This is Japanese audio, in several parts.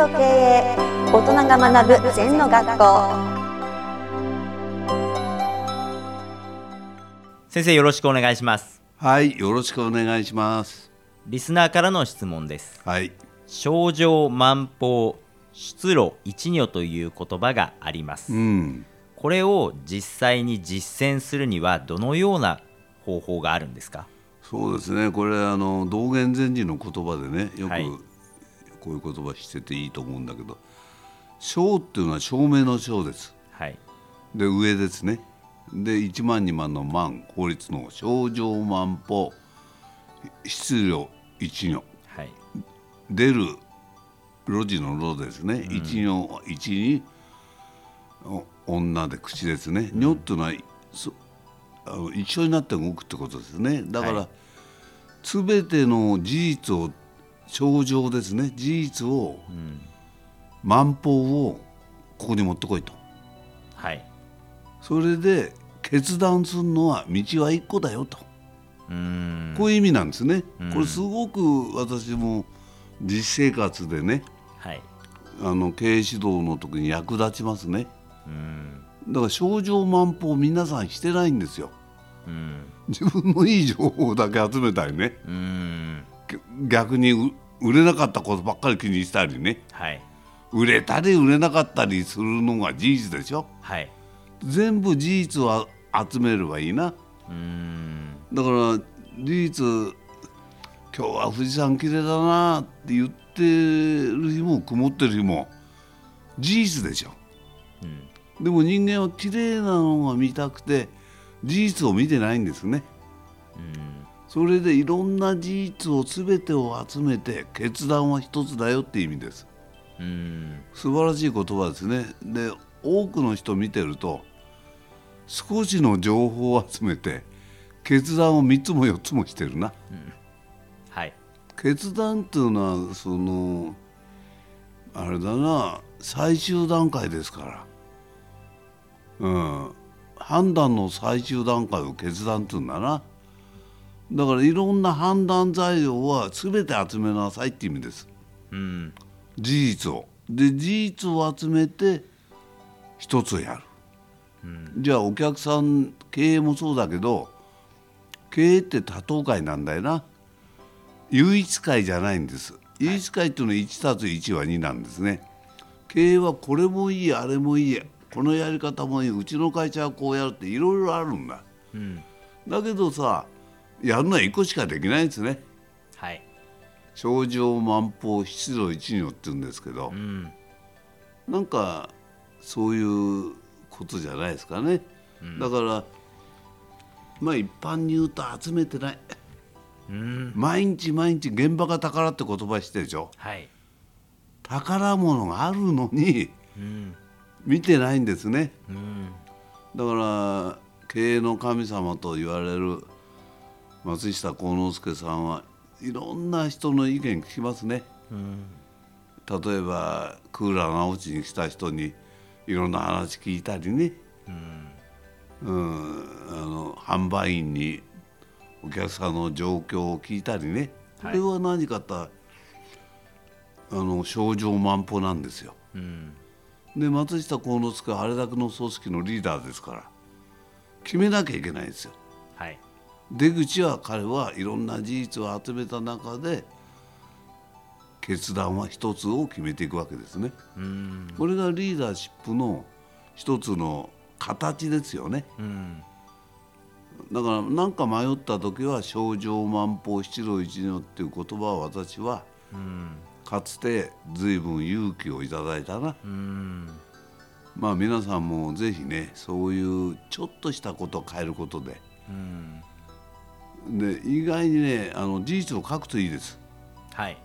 と経営大人が学ぶ禅の学校。先生よろしくお願いします。はい、よろしくお願いします。リスナーからの質問です。はい、症状万法出路一如という言葉があります、うん、これを実際に実践するにはどのような方法があるんですか？そうですね。これあの道元禅師の言葉でね、よくはいこういう言葉してていいと思うんだけど、章っていうのは証明の章です。はい。で上ですね。で一万二万の万法律の症状万法質量一如。はい。出る路地の路ですね、一如一にお女で口ですね、如っていうのはそあの一緒になって動くってことですね。だから、はい。すべての事実を症状ですね。事実を、万法をここに持ってこいと。はい。それで決断するのは道は一個だよと、うーん。こういう意味なんですね、これすごく私も実生活でねはい。あの経営指導の時に役立ちますね。うん。だから症状万法皆さんしてないんですよ。うん。自分のいい情報だけ集めたりね。うん逆にう売れなかったことばっかり気にしたりね。はい。売れたり売れなかったりするのが事実でしょ。はい。全部事実を集めればいいな。うーん。だから事実今日は富士山綺麗だなって言ってる日も曇ってる日も事実でしょ。うん。でも人間は綺麗なのが見たくて事実を見てないんですね。うんそれでいろんな事実を全てを集めて決断は一つだよって意味です。うん。素晴らしい言葉ですね。で多くの人見てると少しの情報を集めて決断を3つも4つもしてるな。はい。決断っていうのはそのあれだな最終段階ですから。うん。判断の最終段階を決断っていうんだなだからいろんな判断材料は全て集めなさいって意味です。うん事実を。で事実を集めて一つやる、じゃあお客さん経営もそうだけど経営って多党会なんだよな。唯一会じゃないんです。唯一会っていうのは1たす1は2なんですね。経営はこれもいいあれもいいこのやり方もいいうちの会社はこうやるっていろいろあるんだ。うん。だけどさやるのは1個しかできないんですね。はい。症状万法七度一如って言うんですけど、うん。なんかそういうことじゃないですかね、だからまあ一般に言うと集めてない。うん。毎日毎日現場が宝って言葉してるでしょ。はい。宝物があるのにうん。見てないんですね。うん。だから経営の神様と言われる松下幸之助さんはいろんな人の意見聞きますね。うん例えばクーラー直しに来た人にいろんな話聞いたりね、うん、あの販売員にお客さんの状況を聞いたりね。これは何かと、あの症状万歩なんですよ。うん。で松下幸之助はあれだけの組織のリーダーですから決めなきゃいけないんですよ。はい出口は彼はいろんな事実を集めた中で決断は一つを決めていくわけですね。うんこれがリーダーシップの一つの形ですよね。うんだから何か迷った時は「症状万法七郎一如」っていう言葉を私はうんかつて随分勇気をいただいたな。うんまあ皆さんもぜひねそういうちょっとしたことを変えることでうんで意外にねあの事実を書くといいです。はい。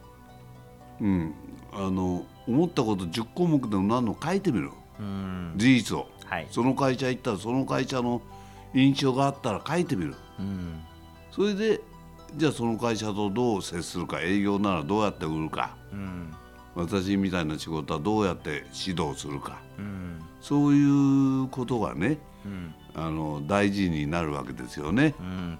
うん、あの思ったこと10項目でも何の書いてみる。うん。事実を。はい。その会社行ったらその会社の印象があったら書いてみる。うん。それでじゃあその会社とどう接するか営業ならどうやって売るか。うん。私みたいな仕事はどうやって指導するか。うん。そういうことがねうん。あの大事になるわけですよね。うん